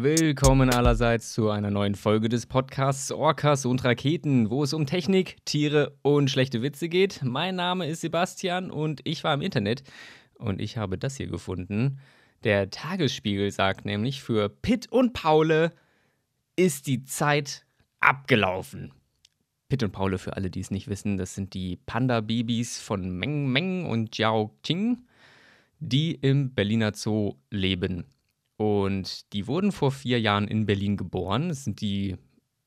Willkommen allerseits zu einer neuen Folge des Podcasts Orcas und Raketen, wo es um Technik, Tiere und schlechte Witze geht. Mein Name ist Sebastian und ich war im Internet und ich habe das hier gefunden. Der Tagesspiegel sagt nämlich, für Pitt und Paule ist die Zeit abgelaufen. Pitt und Paule, für alle, die es nicht wissen, das sind die Panda-Babys von Meng Meng und Jiao Qing, die im Berliner Zoo leben. Und die wurden vor vier Jahren in Berlin geboren. Das sind die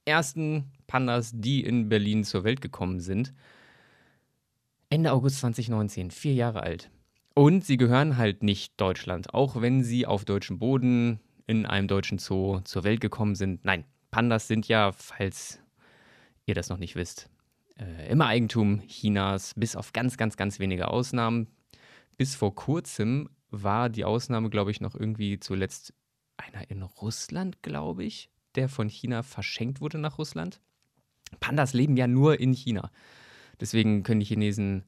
ersten Pandas, die in Berlin zur Welt gekommen sind. Ende August 2019, vier Jahre alt. Und sie gehören halt nicht Deutschland, auch wenn sie auf deutschem Boden in einem deutschen Zoo zur Welt gekommen sind. Nein, Pandas sind ja, falls ihr das noch nicht wisst, äh, immer Eigentum Chinas, bis auf ganz, ganz, ganz wenige Ausnahmen. Bis vor kurzem war die Ausnahme, glaube ich, noch irgendwie zuletzt einer in Russland, glaube ich, der von China verschenkt wurde nach Russland. Pandas leben ja nur in China. Deswegen können die Chinesen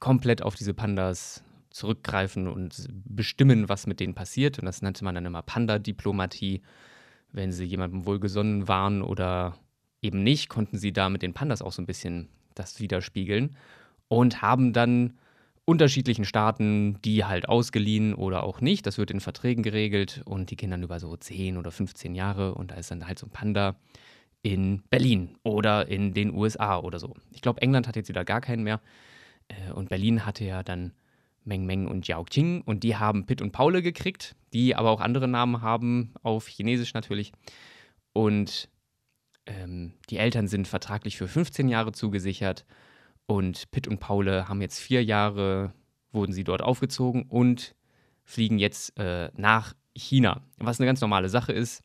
komplett auf diese Pandas zurückgreifen und bestimmen, was mit denen passiert. Und das nannte man dann immer Panda-Diplomatie. Wenn sie jemandem wohlgesonnen waren oder eben nicht, konnten sie da mit den Pandas auch so ein bisschen das widerspiegeln und haben dann unterschiedlichen Staaten die halt ausgeliehen oder auch nicht. Das wird in Verträgen geregelt und die gehen dann über so 10 oder 15 Jahre und da ist dann halt so ein Panda in Berlin oder in den USA oder so. Ich glaube, England hat jetzt wieder gar keinen mehr äh, und Berlin hatte ja dann Meng Meng und Jiao Qing und die haben Pitt und Paule gekriegt, die aber auch andere Namen haben, auf Chinesisch natürlich. Und ähm, die Eltern sind vertraglich für 15 Jahre zugesichert und Pitt und Paule haben jetzt vier Jahre, wurden sie dort aufgezogen und fliegen jetzt äh, nach China. Was eine ganz normale Sache ist.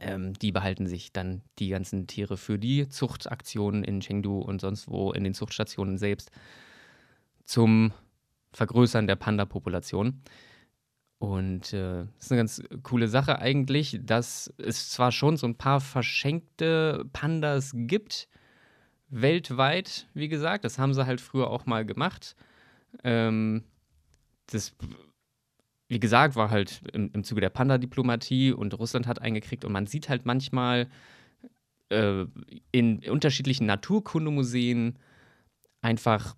Ähm, die behalten sich dann die ganzen Tiere für die Zuchtaktionen in Chengdu und sonst wo in den Zuchtstationen selbst zum Vergrößern der Panda-Population. Und äh, das ist eine ganz coole Sache eigentlich, dass es zwar schon so ein paar verschenkte Pandas gibt, weltweit, wie gesagt, das haben sie halt früher auch mal gemacht. Ähm, das, wie gesagt, war halt im, im Zuge der Panda-Diplomatie und Russland hat eingekriegt und man sieht halt manchmal äh, in unterschiedlichen Naturkundemuseen einfach,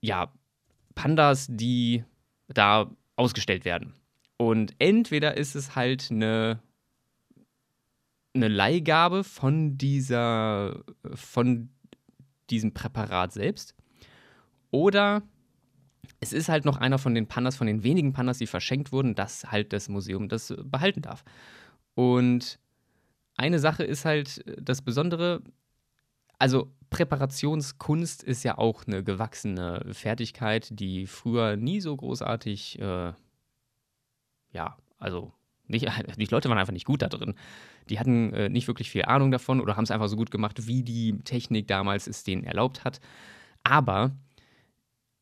ja, Pandas, die da ausgestellt werden. Und entweder ist es halt eine, eine Leihgabe von dieser, von diesem Präparat selbst. Oder es ist halt noch einer von den Pandas, von den wenigen Pandas, die verschenkt wurden, dass halt das Museum das behalten darf. Und eine Sache ist halt das Besondere, also Präparationskunst ist ja auch eine gewachsene Fertigkeit, die früher nie so großartig, äh, ja, also nicht, die Leute waren einfach nicht gut da drin. Die hatten äh, nicht wirklich viel Ahnung davon oder haben es einfach so gut gemacht, wie die Technik damals es denen erlaubt hat. Aber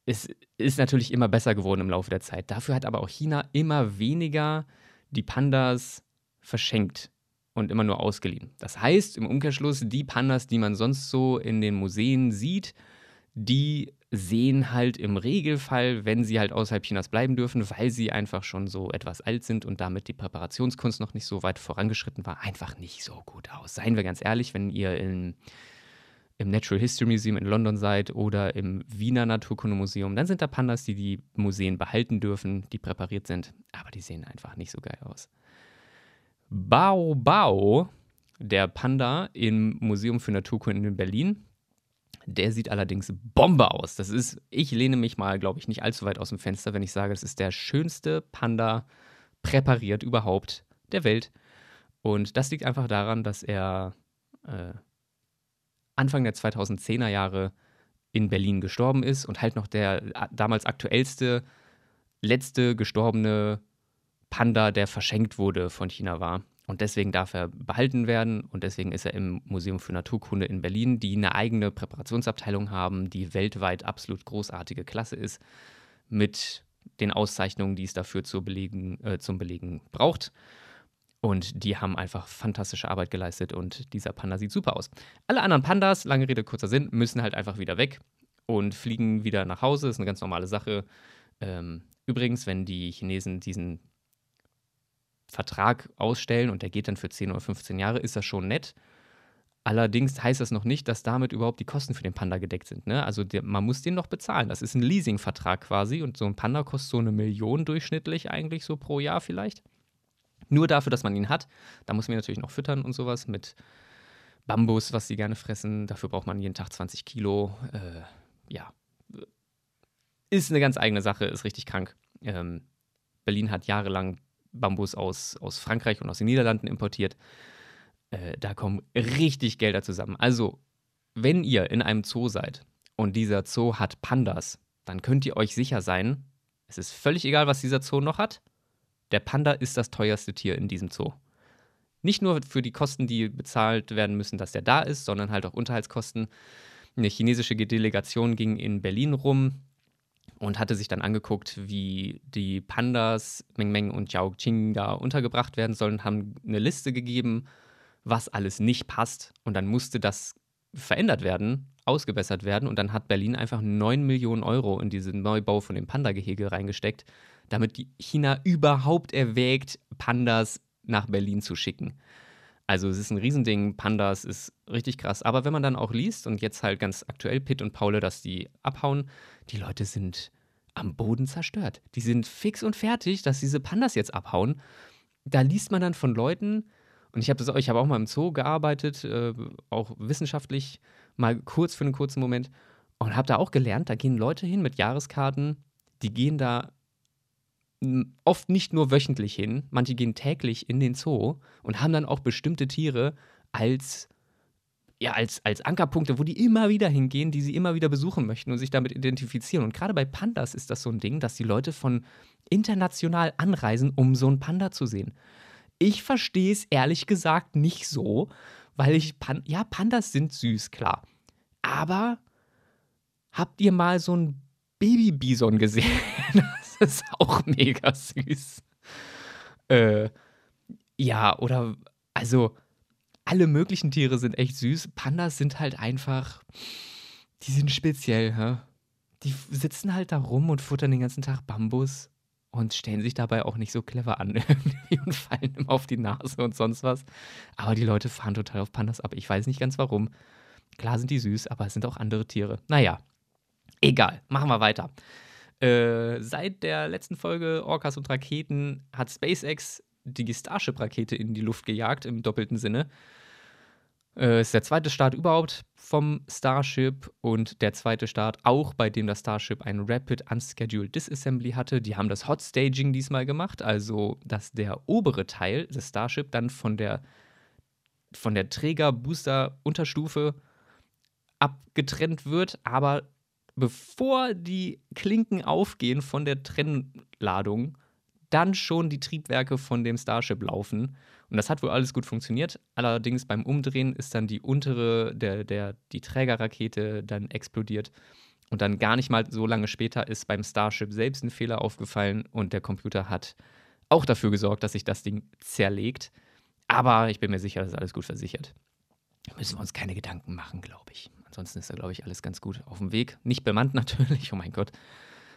es ist natürlich immer besser geworden im Laufe der Zeit. Dafür hat aber auch China immer weniger die Pandas verschenkt und immer nur ausgeliehen. Das heißt im Umkehrschluss, die Pandas, die man sonst so in den Museen sieht, die sehen halt im Regelfall, wenn sie halt außerhalb Chinas bleiben dürfen, weil sie einfach schon so etwas alt sind und damit die Präparationskunst noch nicht so weit vorangeschritten war, einfach nicht so gut aus. Seien wir ganz ehrlich, wenn ihr in, im Natural History Museum in London seid oder im Wiener Naturkundemuseum, dann sind da Pandas, die die Museen behalten dürfen, die präpariert sind, aber die sehen einfach nicht so geil aus. Bao Bao, der Panda im Museum für Naturkunde in Berlin. Der sieht allerdings Bombe aus. Das ist, ich lehne mich mal, glaube ich, nicht allzu weit aus dem Fenster, wenn ich sage, das ist der schönste Panda präpariert überhaupt der Welt. Und das liegt einfach daran, dass er äh, Anfang der 2010er Jahre in Berlin gestorben ist und halt noch der äh, damals aktuellste, letzte gestorbene Panda, der verschenkt wurde von China war. Und deswegen darf er behalten werden und deswegen ist er im Museum für Naturkunde in Berlin, die eine eigene Präparationsabteilung haben, die weltweit absolut großartige Klasse ist, mit den Auszeichnungen, die es dafür belegen, äh, zum Belegen braucht. Und die haben einfach fantastische Arbeit geleistet und dieser Panda sieht super aus. Alle anderen Pandas, lange Rede, kurzer Sinn, müssen halt einfach wieder weg und fliegen wieder nach Hause. Das ist eine ganz normale Sache. Ähm, übrigens, wenn die Chinesen diesen Vertrag ausstellen und der geht dann für 10 oder 15 Jahre, ist das schon nett. Allerdings heißt das noch nicht, dass damit überhaupt die Kosten für den Panda gedeckt sind. Ne? Also der, man muss den noch bezahlen. Das ist ein Leasingvertrag quasi und so ein Panda kostet so eine Million durchschnittlich eigentlich so pro Jahr vielleicht. Nur dafür, dass man ihn hat. Da muss man ihn natürlich noch füttern und sowas mit Bambus, was sie gerne fressen. Dafür braucht man jeden Tag 20 Kilo. Äh, ja, ist eine ganz eigene Sache, ist richtig krank. Ähm, Berlin hat jahrelang Bambus aus, aus Frankreich und aus den Niederlanden importiert. Äh, da kommen richtig Gelder zusammen. Also, wenn ihr in einem Zoo seid und dieser Zoo hat Pandas, dann könnt ihr euch sicher sein, es ist völlig egal, was dieser Zoo noch hat. Der Panda ist das teuerste Tier in diesem Zoo. Nicht nur für die Kosten, die bezahlt werden müssen, dass der da ist, sondern halt auch Unterhaltskosten. Eine chinesische Delegation ging in Berlin rum und hatte sich dann angeguckt, wie die Pandas Meng Meng und Jiao Qing da untergebracht werden sollen, haben eine Liste gegeben, was alles nicht passt. Und dann musste das verändert werden, ausgebessert werden. Und dann hat Berlin einfach 9 Millionen Euro in diesen Neubau von dem Panda-Gehege reingesteckt, damit China überhaupt erwägt, Pandas nach Berlin zu schicken. Also es ist ein Riesending, Pandas ist richtig krass. Aber wenn man dann auch liest und jetzt halt ganz aktuell Pitt und Paule, dass die abhauen, die Leute sind am Boden zerstört. Die sind fix und fertig, dass diese Pandas jetzt abhauen. Da liest man dann von Leuten, und ich habe habe auch mal im Zoo gearbeitet, äh, auch wissenschaftlich, mal kurz für einen kurzen Moment, und habe da auch gelernt, da gehen Leute hin mit Jahreskarten, die gehen da oft nicht nur wöchentlich hin, manche gehen täglich in den Zoo und haben dann auch bestimmte Tiere als ja, als, als Ankerpunkte, wo die immer wieder hingehen, die sie immer wieder besuchen möchten und sich damit identifizieren. Und gerade bei Pandas ist das so ein Ding, dass die Leute von international anreisen, um so einen Panda zu sehen. Ich verstehe es ehrlich gesagt nicht so, weil ich, Pan ja, Pandas sind süß, klar. Aber habt ihr mal so ein Baby-Bison gesehen? das ist auch mega süß. Äh, ja, oder, also, alle möglichen Tiere sind echt süß. Pandas sind halt einfach, die sind speziell, hä? Die sitzen halt da rum und futtern den ganzen Tag Bambus und stellen sich dabei auch nicht so clever an und fallen immer auf die Nase und sonst was. Aber die Leute fahren total auf Pandas ab. Ich weiß nicht ganz warum. Klar sind die süß, aber es sind auch andere Tiere. Naja, egal. Machen wir weiter. Äh, seit der letzten Folge Orcas und Raketen hat SpaceX die Starship-Rakete in die Luft gejagt, im doppelten Sinne. Äh, ist der zweite Start überhaupt vom Starship und der zweite Start auch, bei dem das Starship ein Rapid Unscheduled Disassembly hatte. Die haben das Hot Staging diesmal gemacht, also dass der obere Teil des Starship dann von der, von der Träger-Booster-Unterstufe abgetrennt wird, aber bevor die Klinken aufgehen von der Trennladung, dann schon die Triebwerke von dem Starship laufen. Und das hat wohl alles gut funktioniert. Allerdings beim Umdrehen ist dann die untere, der, der, die Trägerrakete dann explodiert. Und dann gar nicht mal so lange später ist beim Starship selbst ein Fehler aufgefallen und der Computer hat auch dafür gesorgt, dass sich das Ding zerlegt. Aber ich bin mir sicher, das ist alles gut versichert. Müssen wir uns keine Gedanken machen, glaube ich. Ansonsten ist da, glaube ich, alles ganz gut auf dem Weg. Nicht bemannt natürlich, oh mein Gott.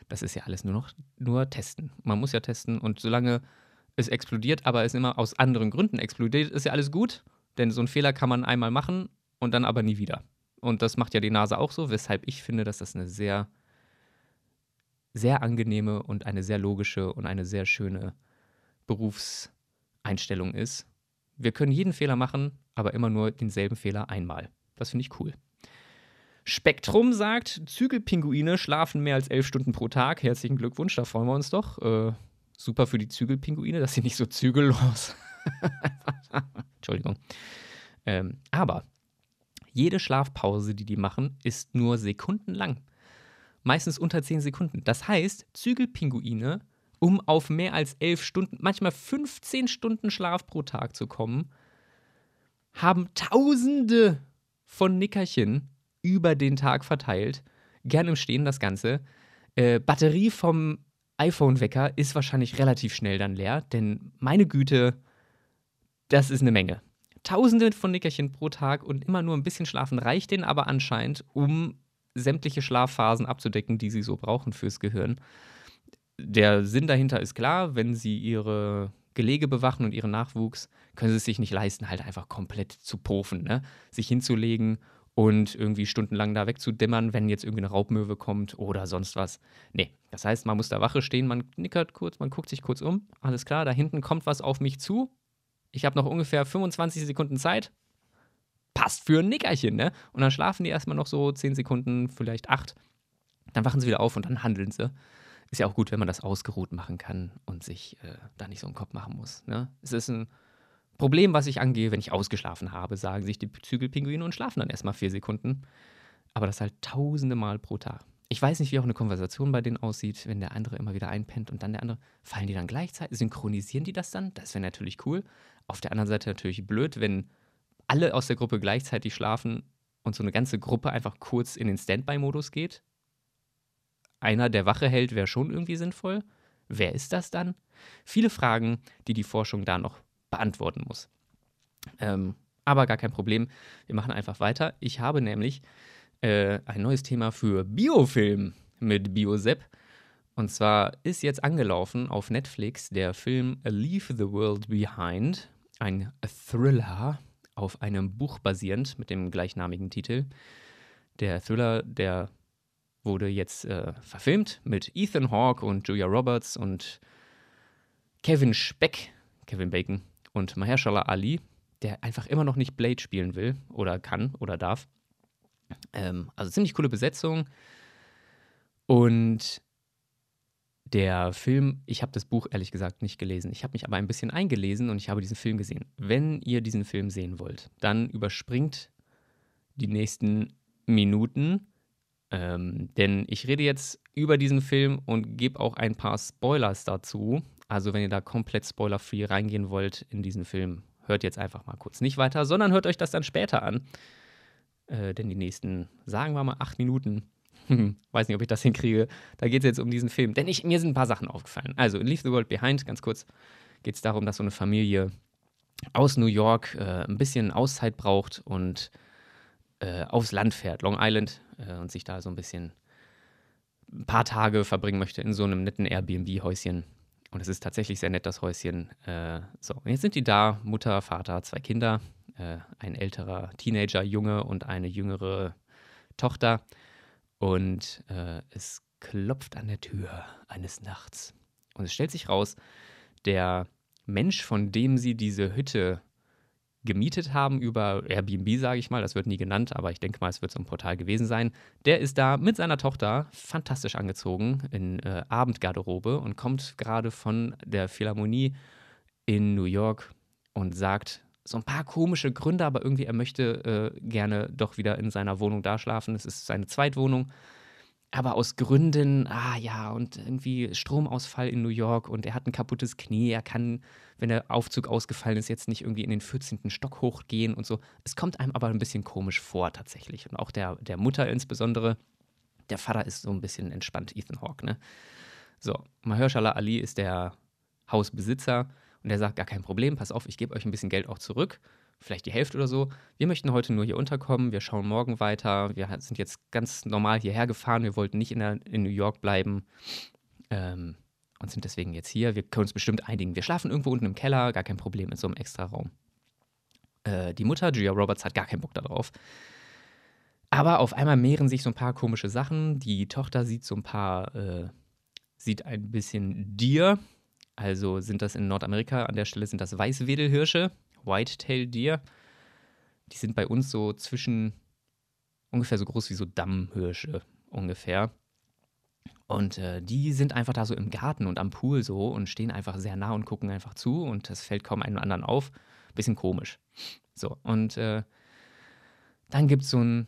Das ist ja alles nur noch nur testen. Man muss ja testen und solange es explodiert, aber es immer aus anderen Gründen explodiert, ist ja alles gut, denn so einen Fehler kann man einmal machen und dann aber nie wieder. Und das macht ja die Nase auch so, weshalb ich finde, dass das eine sehr, sehr angenehme und eine sehr logische und eine sehr schöne Berufseinstellung ist. Wir können jeden Fehler machen, aber immer nur denselben Fehler einmal. Das finde ich cool. Spektrum sagt, Zügelpinguine schlafen mehr als elf Stunden pro Tag. Herzlichen Glückwunsch, da freuen wir uns doch. Äh, super für die Zügelpinguine, dass sie nicht so zügellos. Entschuldigung. Ähm, aber jede Schlafpause, die die machen, ist nur sekundenlang. Meistens unter zehn Sekunden. Das heißt, Zügelpinguine, um auf mehr als elf Stunden, manchmal 15 Stunden Schlaf pro Tag zu kommen, haben Tausende von Nickerchen über den Tag verteilt. Gern im Stehen das Ganze. Äh, Batterie vom iPhone-Wecker ist wahrscheinlich relativ schnell dann leer, denn meine Güte, das ist eine Menge. Tausende von Nickerchen pro Tag und immer nur ein bisschen schlafen reicht denen aber anscheinend, um sämtliche Schlafphasen abzudecken, die sie so brauchen fürs Gehirn. Der Sinn dahinter ist klar, wenn sie ihre Gelege bewachen und ihren Nachwuchs, können sie es sich nicht leisten, halt einfach komplett zu pofen, ne? Sich hinzulegen und irgendwie stundenlang da wegzudimmern, wenn jetzt irgendwie eine Raubmöwe kommt oder sonst was. Nee, das heißt, man muss da Wache stehen, man nickert kurz, man guckt sich kurz um, alles klar, da hinten kommt was auf mich zu. Ich habe noch ungefähr 25 Sekunden Zeit. Passt für ein Nickerchen, ne? Und dann schlafen die erstmal noch so 10 Sekunden, vielleicht 8. Dann wachen sie wieder auf und dann handeln sie. Ist ja auch gut, wenn man das ausgeruht machen kann und sich äh, da nicht so einen Kopf machen muss. Ne? Es ist ein Problem, was ich angehe, wenn ich ausgeschlafen habe, sagen sich die Zügelpinguine und schlafen dann erstmal vier Sekunden. Aber das halt tausende Mal pro Tag. Ich weiß nicht, wie auch eine Konversation bei denen aussieht, wenn der andere immer wieder einpennt und dann der andere. Fallen die dann gleichzeitig? Synchronisieren die das dann? Das wäre natürlich cool. Auf der anderen Seite natürlich blöd, wenn alle aus der Gruppe gleichzeitig schlafen und so eine ganze Gruppe einfach kurz in den Standby-Modus geht. Einer, der Wache hält, wäre schon irgendwie sinnvoll. Wer ist das dann? Viele Fragen, die die Forschung da noch beantworten muss. Ähm, aber gar kein Problem. Wir machen einfach weiter. Ich habe nämlich äh, ein neues Thema für Biofilm mit Biosepp. Und zwar ist jetzt angelaufen auf Netflix der Film Leave the World Behind, ein Thriller auf einem Buch basierend mit dem gleichnamigen Titel. Der Thriller, der wurde jetzt äh, verfilmt mit Ethan Hawke und Julia Roberts und Kevin Speck, Kevin Bacon und Mahershala Ali, der einfach immer noch nicht Blade spielen will oder kann oder darf. Ähm, also ziemlich coole Besetzung. Und der Film, ich habe das Buch ehrlich gesagt nicht gelesen. Ich habe mich aber ein bisschen eingelesen und ich habe diesen Film gesehen. Wenn ihr diesen Film sehen wollt, dann überspringt die nächsten Minuten, ähm, denn ich rede jetzt über diesen Film und gebe auch ein paar Spoilers dazu. Also wenn ihr da komplett spoilerfree reingehen wollt in diesen Film, hört jetzt einfach mal kurz nicht weiter, sondern hört euch das dann später an. Äh, denn die nächsten, sagen wir mal, acht Minuten, weiß nicht, ob ich das hinkriege, da geht es jetzt um diesen Film. Denn ich, mir sind ein paar Sachen aufgefallen. Also in Leave the World Behind, ganz kurz, geht es darum, dass so eine Familie aus New York äh, ein bisschen Auszeit braucht und äh, aufs Land fährt, Long Island, äh, und sich da so ein bisschen ein paar Tage verbringen möchte in so einem netten Airbnb-Häuschen. Und es ist tatsächlich sehr nett, das Häuschen. Äh, so, jetzt sind die da, Mutter, Vater, zwei Kinder, äh, ein älterer Teenager-Junge und eine jüngere Tochter. Und äh, es klopft an der Tür eines Nachts. Und es stellt sich raus, der Mensch, von dem sie diese Hütte gemietet haben über Airbnb, sage ich mal. Das wird nie genannt, aber ich denke mal, es wird so ein Portal gewesen sein. Der ist da mit seiner Tochter fantastisch angezogen in äh, Abendgarderobe und kommt gerade von der Philharmonie in New York und sagt so ein paar komische Gründe, aber irgendwie er möchte äh, gerne doch wieder in seiner Wohnung da schlafen. Es ist seine Zweitwohnung aber aus Gründen, ah ja, und irgendwie Stromausfall in New York und er hat ein kaputtes Knie, er kann, wenn der Aufzug ausgefallen ist, jetzt nicht irgendwie in den 14. Stock hochgehen und so. Es kommt einem aber ein bisschen komisch vor tatsächlich. Und auch der, der Mutter insbesondere. Der Vater ist so ein bisschen entspannt, Ethan Hawke, ne? So, Mahershala Ali ist der Hausbesitzer und der sagt, gar kein Problem, pass auf, ich gebe euch ein bisschen Geld auch zurück vielleicht die Hälfte oder so. Wir möchten heute nur hier unterkommen, wir schauen morgen weiter. Wir sind jetzt ganz normal hierher gefahren, wir wollten nicht in, der, in New York bleiben ähm, und sind deswegen jetzt hier. Wir können uns bestimmt einigen. Wir schlafen irgendwo unten im Keller, gar kein Problem, in so einem extra Raum. Äh, die Mutter, Julia Roberts, hat gar keinen Bock darauf. Aber auf einmal mehren sich so ein paar komische Sachen. Die Tochter sieht so ein paar, äh, sieht ein bisschen Deer. Also sind das in Nordamerika, an der Stelle sind das Weißwedelhirsche. Whitetail Deer. Die sind bei uns so zwischen ungefähr so groß wie so Dammhirsche ungefähr. Und äh, die sind einfach da so im Garten und am Pool so und stehen einfach sehr nah und gucken einfach zu und das fällt kaum einem anderen auf. Bisschen komisch. So, und äh, dann gibt es so ein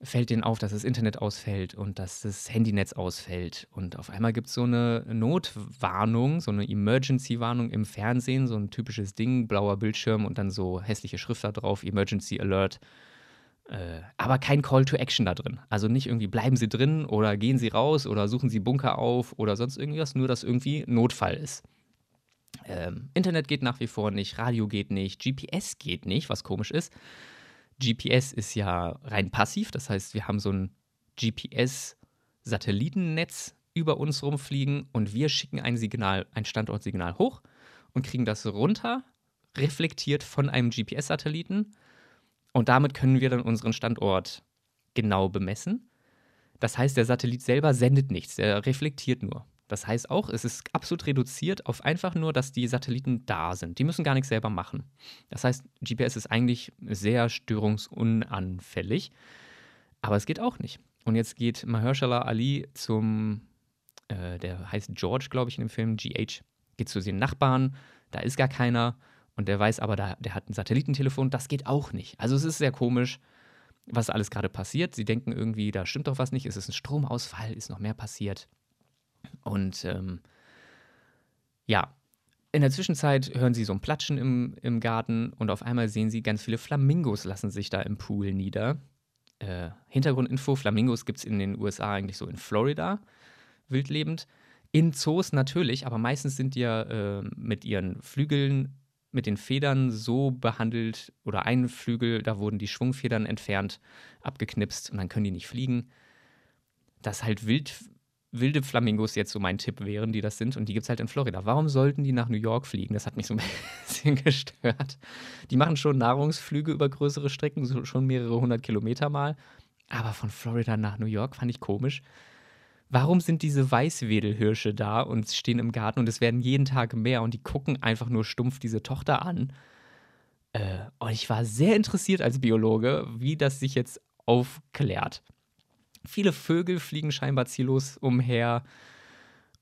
fällt denen auf, dass das Internet ausfällt und dass das Handynetz ausfällt. Und auf einmal gibt es so eine Notwarnung, so eine Emergency-Warnung im Fernsehen, so ein typisches Ding, blauer Bildschirm und dann so hässliche Schrift da drauf, Emergency Alert. Äh, aber kein Call to Action da drin. Also nicht irgendwie bleiben Sie drin oder gehen Sie raus oder suchen Sie Bunker auf oder sonst irgendwas, nur dass irgendwie Notfall ist. Ähm, Internet geht nach wie vor nicht, Radio geht nicht, GPS geht nicht, was komisch ist. GPS ist ja rein passiv, das heißt, wir haben so ein GPS-Satellitennetz über uns rumfliegen und wir schicken ein Signal, ein Standortsignal hoch und kriegen das runter, reflektiert von einem GPS-Satelliten. Und damit können wir dann unseren Standort genau bemessen. Das heißt, der Satellit selber sendet nichts, der reflektiert nur. Das heißt auch, es ist absolut reduziert auf einfach nur, dass die Satelliten da sind. Die müssen gar nichts selber machen. Das heißt, GPS ist eigentlich sehr störungsunanfällig. Aber es geht auch nicht. Und jetzt geht Mahershala Ali zum, äh, der heißt George, glaube ich, in dem Film, GH, geht zu den Nachbarn, da ist gar keiner. Und der weiß aber, da, der hat ein Satellitentelefon, das geht auch nicht. Also es ist sehr komisch, was alles gerade passiert. Sie denken irgendwie, da stimmt doch was nicht, es ist ein Stromausfall, ist noch mehr passiert. Und ähm, ja, in der Zwischenzeit hören sie so ein Platschen im, im Garten und auf einmal sehen sie, ganz viele Flamingos lassen sich da im Pool nieder. Äh, Hintergrundinfo: Flamingos gibt es in den USA eigentlich so in Florida, wildlebend. In Zoos natürlich, aber meistens sind die ja äh, mit ihren Flügeln, mit den Federn so behandelt oder ein Flügel, da wurden die Schwungfedern entfernt, abgeknipst und dann können die nicht fliegen. Dass halt wild wilde Flamingos jetzt so mein Tipp wären, die das sind. Und die gibt es halt in Florida. Warum sollten die nach New York fliegen? Das hat mich so ein bisschen gestört. Die machen schon Nahrungsflüge über größere Strecken, so schon mehrere hundert Kilometer mal. Aber von Florida nach New York fand ich komisch. Warum sind diese Weißwedelhirsche da und stehen im Garten und es werden jeden Tag mehr und die gucken einfach nur stumpf diese Tochter an? Äh, und ich war sehr interessiert als Biologe, wie das sich jetzt aufklärt viele Vögel fliegen scheinbar ziellos umher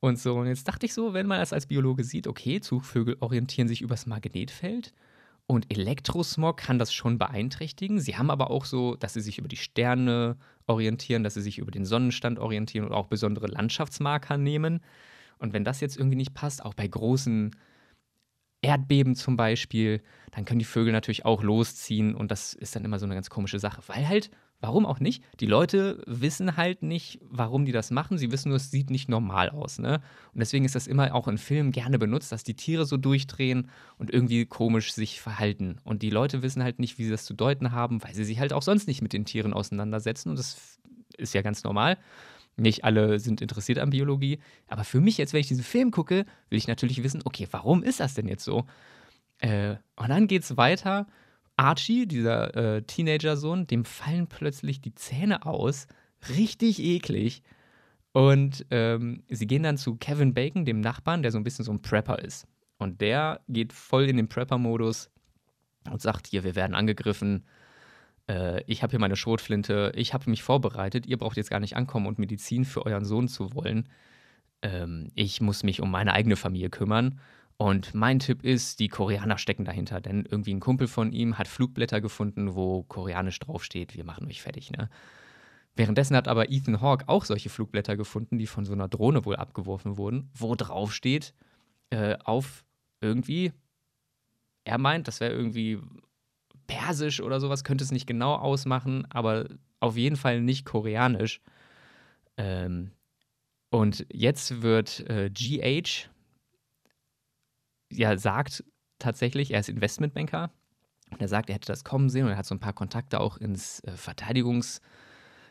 und so. Und jetzt dachte ich so, wenn man das als Biologe sieht, okay, Zugvögel orientieren sich übers Magnetfeld und Elektrosmog kann das schon beeinträchtigen. Sie haben aber auch so, dass sie sich über die Sterne orientieren, dass sie sich über den Sonnenstand orientieren und auch besondere Landschaftsmarker nehmen. Und wenn das jetzt irgendwie nicht passt, auch bei großen Erdbeben zum Beispiel, dann können die Vögel natürlich auch losziehen und das ist dann immer so eine ganz komische Sache, weil halt Warum auch nicht? Die Leute wissen halt nicht, warum die das machen. Sie wissen nur, es sieht nicht normal aus. Ne? Und deswegen ist das immer auch in Filmen gerne benutzt, dass die Tiere so durchdrehen und irgendwie komisch sich verhalten. Und die Leute wissen halt nicht, wie sie das zu deuten haben, weil sie sich halt auch sonst nicht mit den Tieren auseinandersetzen. Und das ist ja ganz normal. Nicht alle sind interessiert an Biologie. Aber für mich jetzt, wenn ich diesen Film gucke, will ich natürlich wissen, okay, warum ist das denn jetzt so? Äh, und dann geht es weiter Archie, dieser äh, Teenager-Sohn, dem fallen plötzlich die Zähne aus. Richtig eklig. Und ähm, sie gehen dann zu Kevin Bacon, dem Nachbarn, der so ein bisschen so ein Prepper ist. Und der geht voll in den Prepper-Modus und sagt: Hier, wir werden angegriffen. Äh, ich habe hier meine Schrotflinte. Ich habe mich vorbereitet. Ihr braucht jetzt gar nicht ankommen und Medizin für euren Sohn zu wollen. Ähm, ich muss mich um meine eigene Familie kümmern. Und mein Tipp ist, die Koreaner stecken dahinter, denn irgendwie ein Kumpel von ihm hat Flugblätter gefunden, wo koreanisch draufsteht, wir machen euch fertig, ne? Währenddessen hat aber Ethan Hawke auch solche Flugblätter gefunden, die von so einer Drohne wohl abgeworfen wurden, wo draufsteht, äh, auf irgendwie, er meint, das wäre irgendwie persisch oder sowas, könnte es nicht genau ausmachen, aber auf jeden Fall nicht koreanisch. Ähm, und jetzt wird äh, GH, ja sagt tatsächlich, er ist Investmentbanker. Und er sagt, er hätte das kommen sehen und er hat so ein paar Kontakte auch ins äh, Verteidigungs,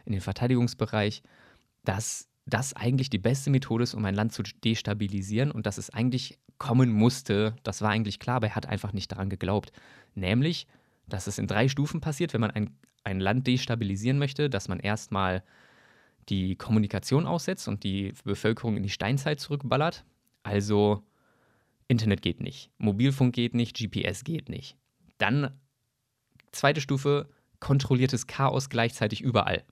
in den Verteidigungsbereich, dass das eigentlich die beste Methode ist, um ein Land zu destabilisieren und dass es eigentlich kommen musste. Das war eigentlich klar, aber er hat einfach nicht daran geglaubt. Nämlich, dass es in drei Stufen passiert, wenn man ein, ein Land destabilisieren möchte, dass man erstmal die Kommunikation aussetzt und die Bevölkerung in die Steinzeit zurückballert. Also Internet geht nicht, Mobilfunk geht nicht, GPS geht nicht. Dann zweite Stufe, kontrolliertes Chaos gleichzeitig überall.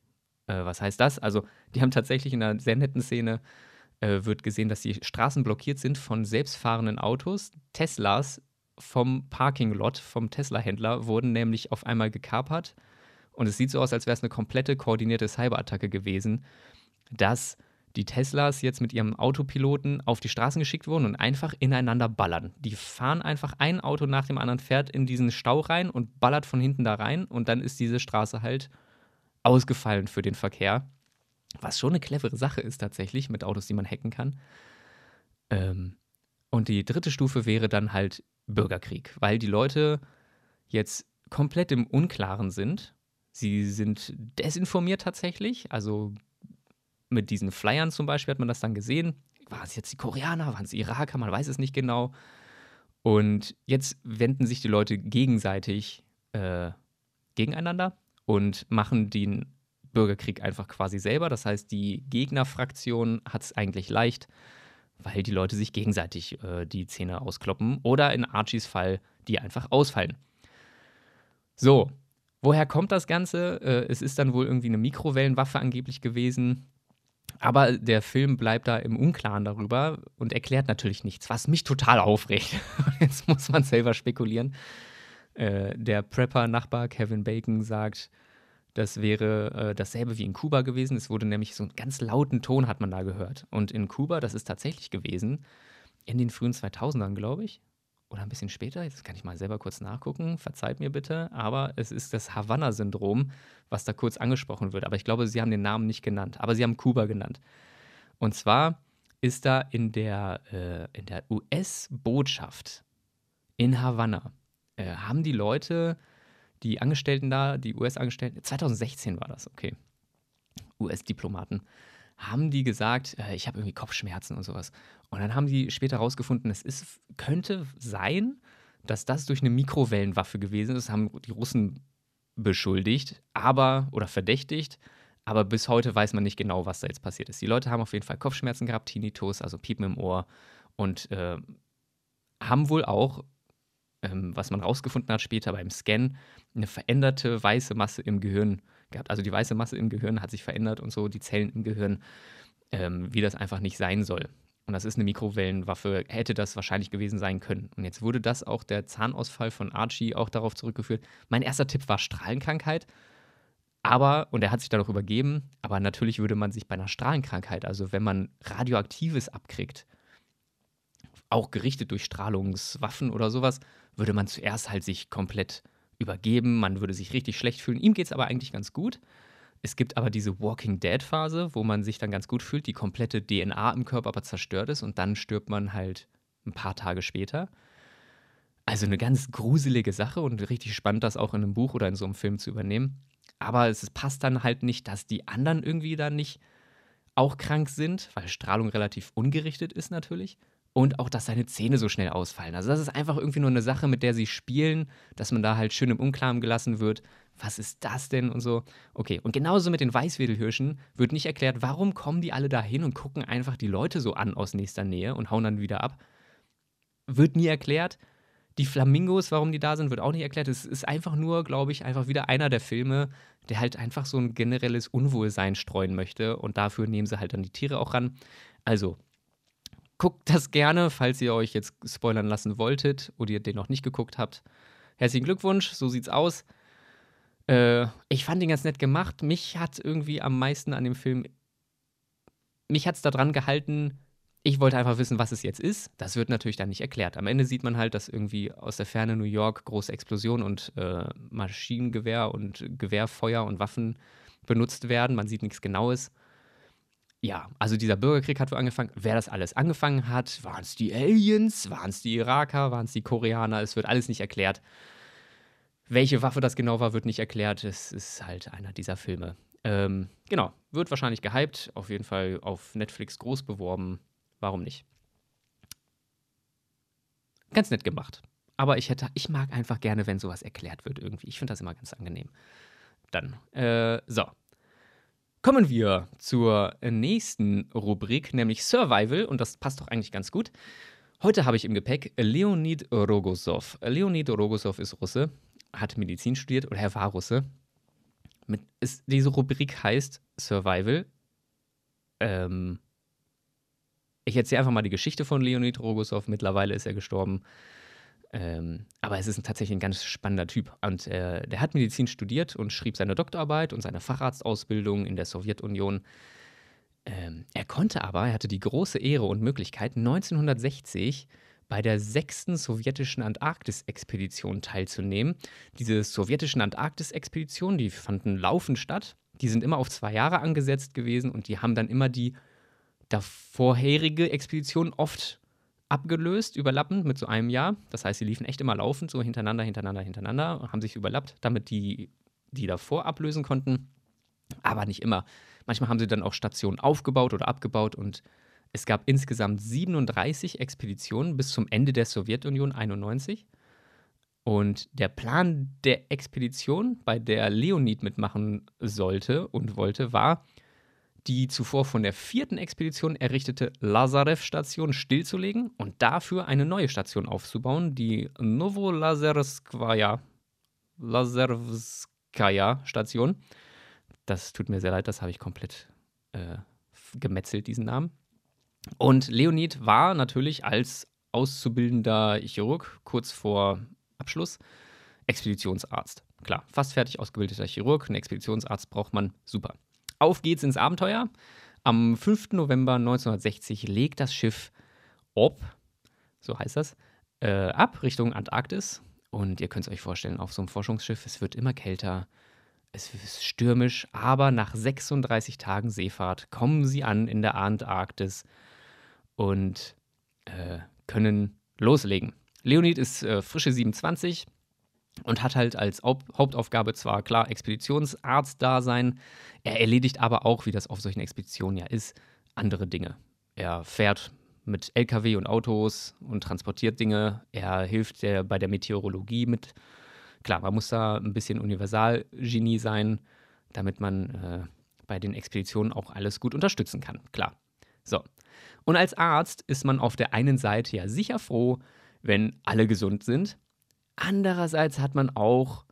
Äh, was heißt das? Also, die haben tatsächlich in einer sehr netten Szene äh, wird gesehen, dass die Straßen blockiert sind von selbstfahrenden Autos. Teslas vom Parking-Lot, vom Tesla-Händler, wurden nämlich auf einmal gekapert. Und es sieht so aus, als wäre es eine komplette koordinierte Cyberattacke gewesen, dass die Teslas jetzt mit ihrem Autopiloten auf die Straßen geschickt wurden und einfach ineinander ballern. Die fahren einfach ein Auto nach dem anderen, fährt in diesen Stau rein und ballert von hinten da rein und dann ist diese Straße halt ausgefallen für den Verkehr. Was schon eine clevere Sache ist tatsächlich mit Autos, die man hacken kann. Ähm, und die dritte Stufe wäre dann halt Bürgerkrieg, weil die Leute jetzt komplett im Unklaren sind. Sie sind desinformiert tatsächlich, also mit diesen Flyern zum Beispiel hat man das dann gesehen. Waren es jetzt die Koreaner, waren es Iraker, man weiß es nicht genau. Und jetzt wenden sich die Leute gegenseitig äh, gegeneinander und machen den Bürgerkrieg einfach quasi selber. Das heißt, die Gegnerfraktion hat es eigentlich leicht, weil die Leute sich gegenseitig äh, die Zähne auskloppen oder in Archies Fall die einfach ausfallen. So, woher kommt das Ganze? Äh, es ist dann wohl irgendwie eine Mikrowellenwaffe angeblich gewesen. Aber der Film bleibt da im Unklaren darüber und erklärt natürlich nichts, was mich total aufregt. Jetzt muss man selber spekulieren. Äh, der Prepper-Nachbar Kevin Bacon sagt, das wäre äh, dasselbe wie in Kuba gewesen. Es wurde nämlich so einen ganz lauten Ton hat man da gehört. Und in Kuba, das ist tatsächlich gewesen, in den frühen 2000ern, glaube ich, oder ein bisschen später, jetzt kann ich mal selber kurz nachgucken, verzeiht mir bitte, aber es ist das Havanna-Syndrom, was da kurz angesprochen wird. Aber ich glaube, sie haben den Namen nicht genannt, aber sie haben Kuba genannt. Und zwar ist da in der, äh, der US-Botschaft in Havanna, äh, haben die Leute, die Angestellten da, die US-Angestellten, 2016 war das, okay, US-Diplomaten, haben die gesagt, äh, ich habe irgendwie Kopfschmerzen und sowas. Und dann haben die später herausgefunden, es ist, könnte sein, dass das durch eine Mikrowellenwaffe gewesen ist. Haben die Russen beschuldigt, aber oder verdächtigt. Aber bis heute weiß man nicht genau, was da jetzt passiert ist. Die Leute haben auf jeden Fall Kopfschmerzen gehabt, Tinnitus, also Piepen im Ohr und äh, haben wohl auch, ähm, was man rausgefunden hat später beim Scan, eine veränderte weiße Masse im Gehirn gehabt. Also die weiße Masse im Gehirn hat sich verändert und so, die Zellen im Gehirn, ähm, wie das einfach nicht sein soll. Und das ist eine Mikrowellenwaffe, hätte das wahrscheinlich gewesen sein können. Und jetzt wurde das auch der Zahnausfall von Archie auch darauf zurückgeführt. Mein erster Tipp war Strahlenkrankheit. Aber, und er hat sich dann auch übergeben, aber natürlich würde man sich bei einer Strahlenkrankheit, also wenn man Radioaktives abkriegt, auch gerichtet durch Strahlungswaffen oder sowas, würde man zuerst halt sich komplett übergeben, man würde sich richtig schlecht fühlen. Ihm geht es aber eigentlich ganz gut. Es gibt aber diese Walking Dead-Phase, wo man sich dann ganz gut fühlt, die komplette DNA im Körper aber zerstört ist und dann stirbt man halt ein paar Tage später. Also eine ganz gruselige Sache und richtig spannend, das auch in einem Buch oder in so einem Film zu übernehmen. Aber es passt dann halt nicht, dass die anderen irgendwie dann nicht auch krank sind, weil Strahlung relativ ungerichtet ist natürlich und auch, dass seine Zähne so schnell ausfallen. Also das ist einfach irgendwie nur eine Sache, mit der sie spielen, dass man da halt schön im Unklaren gelassen wird. Was ist das denn und so? Okay, und genauso mit den Weißwedelhirschen wird nicht erklärt, warum kommen die alle da hin und gucken einfach die Leute so an aus nächster Nähe und hauen dann wieder ab. Wird nie erklärt. Die Flamingos, warum die da sind, wird auch nicht erklärt. Es ist einfach nur, glaube ich, einfach wieder einer der Filme, der halt einfach so ein generelles Unwohlsein streuen möchte. Und dafür nehmen sie halt dann die Tiere auch ran. Also, guckt das gerne, falls ihr euch jetzt spoilern lassen wolltet oder ihr den noch nicht geguckt habt. Herzlichen Glückwunsch, so sieht's aus. Äh, ich fand ihn ganz nett gemacht. Mich hat irgendwie am meisten an dem Film. Mich hat's daran gehalten. Ich wollte einfach wissen, was es jetzt ist. Das wird natürlich dann nicht erklärt. Am Ende sieht man halt, dass irgendwie aus der Ferne New York große Explosion und äh, Maschinengewehr und Gewehrfeuer und Waffen benutzt werden. Man sieht nichts Genaues ja, also dieser Bürgerkrieg hat wohl angefangen. Wer das alles angefangen hat, waren es die Aliens, waren es die Iraker, waren es die Koreaner, es wird alles nicht erklärt. Welche Waffe das genau war, wird nicht erklärt. Es ist halt einer dieser Filme. Ähm, genau, wird wahrscheinlich gehypt, auf jeden Fall auf Netflix groß beworben. Warum nicht? Ganz nett gemacht. Aber ich hätte, ich mag einfach gerne, wenn sowas erklärt wird irgendwie. Ich finde das immer ganz angenehm. Dann, äh, so, Kommen wir zur nächsten Rubrik, nämlich Survival, und das passt doch eigentlich ganz gut. Heute habe ich im Gepäck Leonid Rogosov. Leonid Rogosov ist Russe, hat Medizin studiert oder er war Russe. Mit, ist, diese Rubrik heißt Survival. Ähm, ich erzähle einfach mal die Geschichte von Leonid Rogosov. Mittlerweile ist er gestorben. Ähm, aber es ist tatsächlich ein ganz spannender Typ. Und äh, der hat Medizin studiert und schrieb seine Doktorarbeit und seine Facharztausbildung in der Sowjetunion. Ähm, er konnte aber, er hatte die große Ehre und Möglichkeit, 1960 bei der sechsten sowjetischen Antarktis-Expedition teilzunehmen. Diese sowjetischen Antarktis-Expeditionen, die fanden laufend statt. Die sind immer auf zwei Jahre angesetzt gewesen und die haben dann immer die davorherige Expedition oft abgelöst, überlappend mit so einem Jahr. Das heißt, sie liefen echt immer laufend, so hintereinander, hintereinander, hintereinander, haben sich überlappt, damit die, die davor ablösen konnten. Aber nicht immer. Manchmal haben sie dann auch Stationen aufgebaut oder abgebaut und Es gab insgesamt 37 Expeditionen bis zum Ende der Sowjetunion 91. Und der Plan der Expedition, bei der Leonid mitmachen sollte und wollte, war, die zuvor von der vierten Expedition errichtete Lazarev-Station stillzulegen und dafür eine neue Station aufzubauen, die Novolazerskaya Station. Das tut mir sehr leid, das habe ich komplett äh, gemetzelt, diesen Namen. Und Leonid war natürlich als auszubildender Chirurg kurz vor Abschluss Expeditionsarzt. Klar, fast fertig ausgebildeter Chirurg, einen Expeditionsarzt braucht man, super. Auf geht's ins Abenteuer. Am 5. November 1960 legt das Schiff Ob, so heißt das, äh, ab Richtung Antarktis. Und ihr könnt es euch vorstellen, auf so einem Forschungsschiff, es wird immer kälter, es ist stürmisch, aber nach 36 Tagen Seefahrt kommen sie an in der Antarktis und äh, können loslegen. Leonid ist äh, frische 27 und hat halt als Hauptaufgabe zwar klar Expeditionsarzt-Dasein, er erledigt aber auch, wie das auf solchen Expeditionen ja ist, andere Dinge. Er fährt mit LKW und Autos und transportiert Dinge. Er hilft der, bei der Meteorologie mit. Klar, man muss da ein bisschen Universalgenie sein, damit man äh, bei den Expeditionen auch alles gut unterstützen kann. Klar. So. Und als Arzt ist man auf der einen Seite ja sicher froh, wenn alle gesund sind. Andererseits hat man auch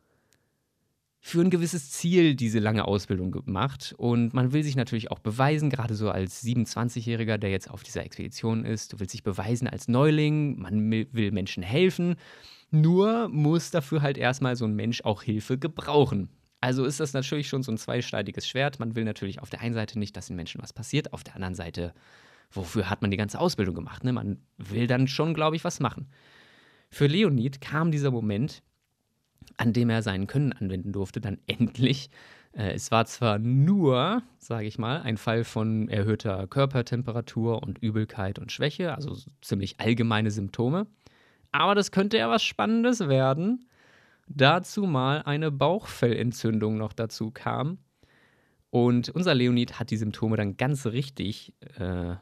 für ein gewisses Ziel diese lange Ausbildung gemacht und man will sich natürlich auch beweisen, gerade so als 27-Jähriger, der jetzt auf dieser Expedition ist. Du willst dich beweisen als Neuling, man will Menschen helfen. Nur muss dafür halt erstmal so ein Mensch auch Hilfe gebrauchen. Also ist das natürlich schon so ein zweischneidiges Schwert. Man will natürlich auf der einen Seite nicht, dass den Menschen was passiert, auf der anderen Seite, wofür hat man die ganze Ausbildung gemacht? Ne? Man will dann schon, glaube ich, was machen. Für Leonid kam dieser Moment, an dem er sein Können anwenden durfte, dann endlich. Äh, es war zwar nur, sage ich mal, ein Fall von erhöhter Körpertemperatur und Übelkeit und Schwäche, also ziemlich allgemeine Symptome, aber das könnte ja was Spannendes werden. Dazu mal eine Bauchfellentzündung noch dazu kam. Und unser Leonid hat die Symptome dann ganz richtig äh,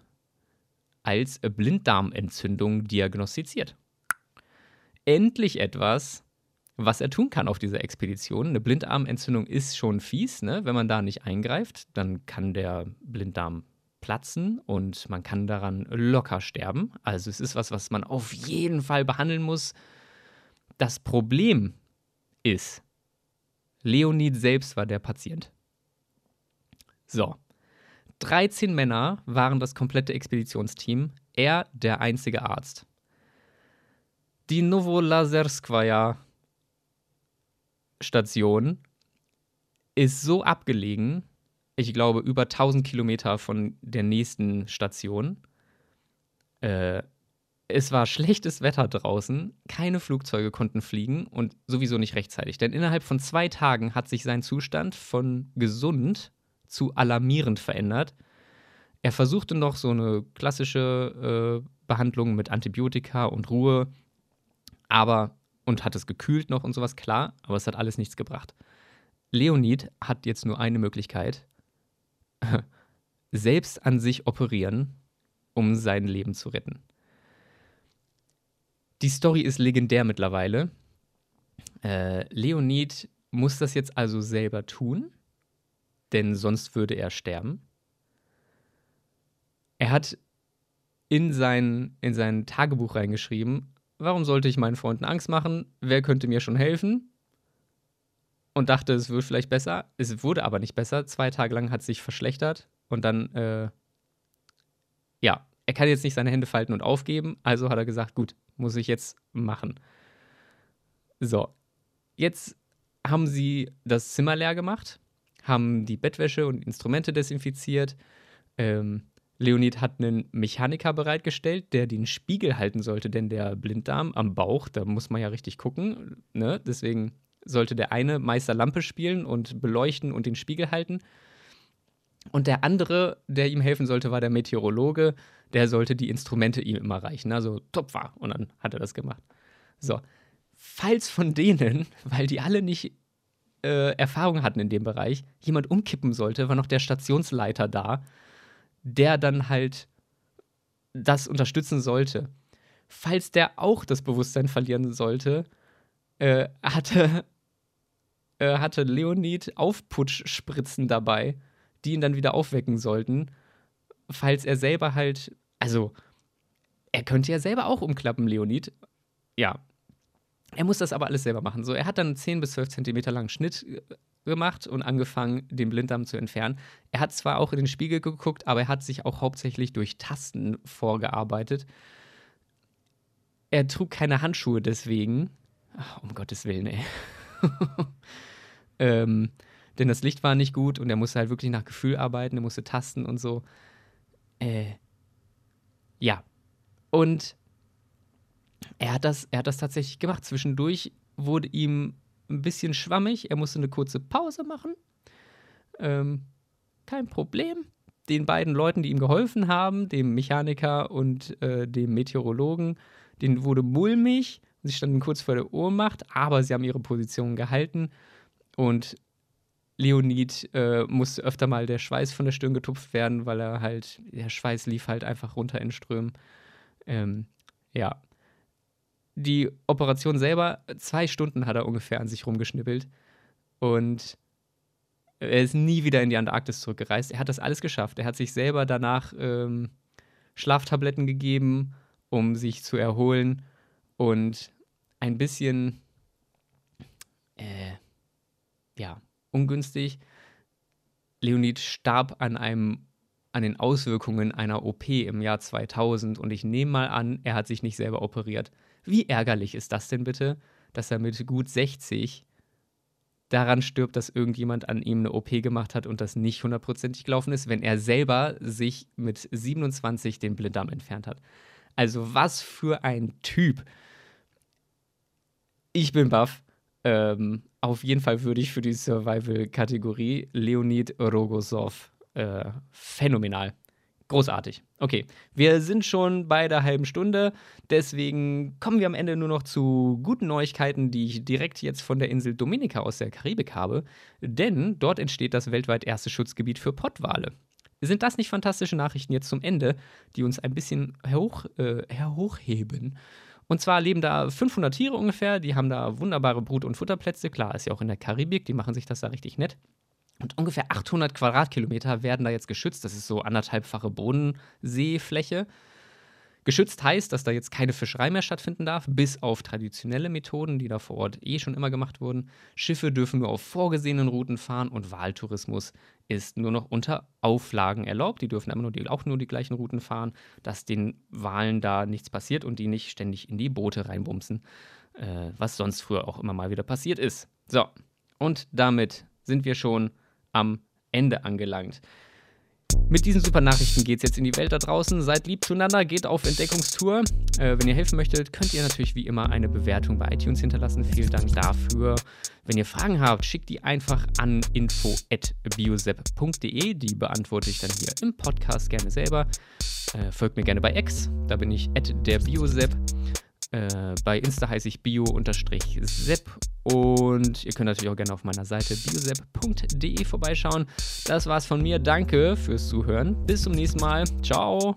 als Blinddarmentzündung diagnostiziert endlich etwas, was er tun kann auf dieser Expedition. Eine Blindarmentzündung ist schon fies, ne? wenn man da nicht eingreift, dann kann der Blinddarm platzen und man kann daran locker sterben. Also es ist was, was man auf jeden Fall behandeln muss. Das Problem ist, Leonid selbst war der Patient. So. 13 Männer waren das komplette Expeditionsteam, er der einzige Arzt. Die Novolazerskaya Station ist so abgelegen, ich glaube über 1000 Kilometer von der nächsten Station. Äh, es war schlechtes Wetter draußen, keine Flugzeuge konnten fliegen und sowieso nicht rechtzeitig. Denn innerhalb von zwei Tagen hat sich sein Zustand von gesund zu alarmierend verändert. Er versuchte noch so eine klassische äh, Behandlung mit Antibiotika und Ruhe aber, und hat es gekühlt noch und sowas, klar, aber es hat alles nichts gebracht. Leonid hat jetzt nur eine Möglichkeit, selbst an sich operieren, um sein Leben zu retten. Die Story ist legendär mittlerweile. Äh, Leonid muss das jetzt also selber tun, denn sonst würde er sterben. Er hat in sein, in sein Tagebuch reingeschrieben, warum sollte ich meinen Freunden Angst machen? Wer könnte mir schon helfen? Und dachte, es wird vielleicht besser. Es wurde aber nicht besser. Zwei Tage lang hat es sich verschlechtert. Und dann, äh, ja, er kann jetzt nicht seine Hände falten und aufgeben. Also hat er gesagt, gut, muss ich jetzt machen. So, jetzt haben sie das Zimmer leer gemacht, haben die Bettwäsche und Instrumente desinfiziert, ähm, Leonid hat einen Mechaniker bereitgestellt, der den Spiegel halten sollte, denn der Blinddarm am Bauch, da muss man ja richtig gucken. Ne? Deswegen sollte der eine Meister Lampe spielen und beleuchten und den Spiegel halten. Und der andere, der ihm helfen sollte, war der Meteorologe. Der sollte die Instrumente ihm immer reichen. Also top war. Und dann hat er das gemacht. So. Falls von denen, weil die alle nicht äh, Erfahrung hatten in dem Bereich, jemand umkippen sollte, war noch der Stationsleiter da der dann halt das unterstützen sollte. Falls der auch das Bewusstsein verlieren sollte, äh, hatte, äh, hatte Leonid Aufputschspritzen dabei, die ihn dann wieder aufwecken sollten, falls er selber halt, also er könnte ja selber auch umklappen, Leonid. Ja. Er muss das aber alles selber machen. So, er hat dann 10 bis 12 Zentimeter langen Schnitt äh, gemacht und angefangen, den Blinddarm zu entfernen. Er hat zwar auch in den Spiegel geguckt, aber er hat sich auch hauptsächlich durch Tasten vorgearbeitet. Er trug keine Handschuhe deswegen. Ach, um Gottes Willen, ey. ähm, denn das Licht war nicht gut und er musste halt wirklich nach Gefühl arbeiten, er musste tasten und so. Äh, ja. Und er hat, das, er hat das tatsächlich gemacht. Zwischendurch wurde ihm ein bisschen schwammig. Er musste eine kurze Pause machen. Ähm, kein Problem. Den beiden Leuten, die ihm geholfen haben, dem Mechaniker und äh, dem Meteorologen, denen wurde mulmig. Sie standen kurz vor der Ohrmacht, aber sie haben ihre Position gehalten. Und Leonid äh, musste öfter mal der Schweiß von der Stirn getupft werden, weil er halt, der Schweiß lief halt einfach runter in Strömen. Ähm, ja, die Operation selber, zwei Stunden hat er ungefähr an sich rumgeschnippelt. Und er ist nie wieder in die Antarktis zurückgereist. Er hat das alles geschafft. Er hat sich selber danach ähm, Schlaftabletten gegeben, um sich zu erholen. Und ein bisschen, äh, ja, ungünstig. Leonid starb an einem an den Auswirkungen einer OP im Jahr 2000 und ich nehme mal an, er hat sich nicht selber operiert. Wie ärgerlich ist das denn bitte, dass er mit gut 60 daran stirbt, dass irgendjemand an ihm eine OP gemacht hat und das nicht hundertprozentig gelaufen ist, wenn er selber sich mit 27 den Blinddarm entfernt hat. Also was für ein Typ. Ich bin baff. Ähm, auf jeden Fall würdig für die Survival-Kategorie Leonid Rogosov. Äh, phänomenal. Großartig. Okay, wir sind schon bei der halben Stunde, deswegen kommen wir am Ende nur noch zu guten Neuigkeiten, die ich direkt jetzt von der Insel Dominica aus der Karibik habe, denn dort entsteht das weltweit erste Schutzgebiet für Pottwale. Sind das nicht fantastische Nachrichten jetzt zum Ende, die uns ein bisschen hoch, äh, hochheben? Und zwar leben da 500 Tiere ungefähr, die haben da wunderbare Brut- und Futterplätze. Klar, ist ja auch in der Karibik, die machen sich das da richtig nett. Und ungefähr 800 Quadratkilometer werden da jetzt geschützt. Das ist so anderthalbfache Bodenseefläche. Geschützt heißt, dass da jetzt keine Fischerei mehr stattfinden darf, bis auf traditionelle Methoden, die da vor Ort eh schon immer gemacht wurden. Schiffe dürfen nur auf vorgesehenen Routen fahren und Wahltourismus ist nur noch unter Auflagen erlaubt. Die dürfen immer nur die, auch nur die gleichen Routen fahren, dass den Wahlen da nichts passiert und die nicht ständig in die Boote reinbumsen, äh, was sonst früher auch immer mal wieder passiert ist. So, und damit sind wir schon am Ende angelangt. Mit diesen super Nachrichten geht es jetzt in die Welt da draußen. Seid lieb zueinander, geht auf Entdeckungstour. Äh, wenn ihr helfen möchtet, könnt ihr natürlich wie immer eine Bewertung bei iTunes hinterlassen. Vielen Dank dafür. Wenn ihr Fragen habt, schickt die einfach an info.biosep.de. Die beantworte ich dann hier im Podcast gerne selber. Äh, folgt mir gerne bei X, da bin ich der Biosep. Äh, bei Insta heiße ich bio-sepp und ihr könnt natürlich auch gerne auf meiner Seite biosepp.de vorbeischauen. Das war's von mir. Danke fürs Zuhören. Bis zum nächsten Mal. Ciao.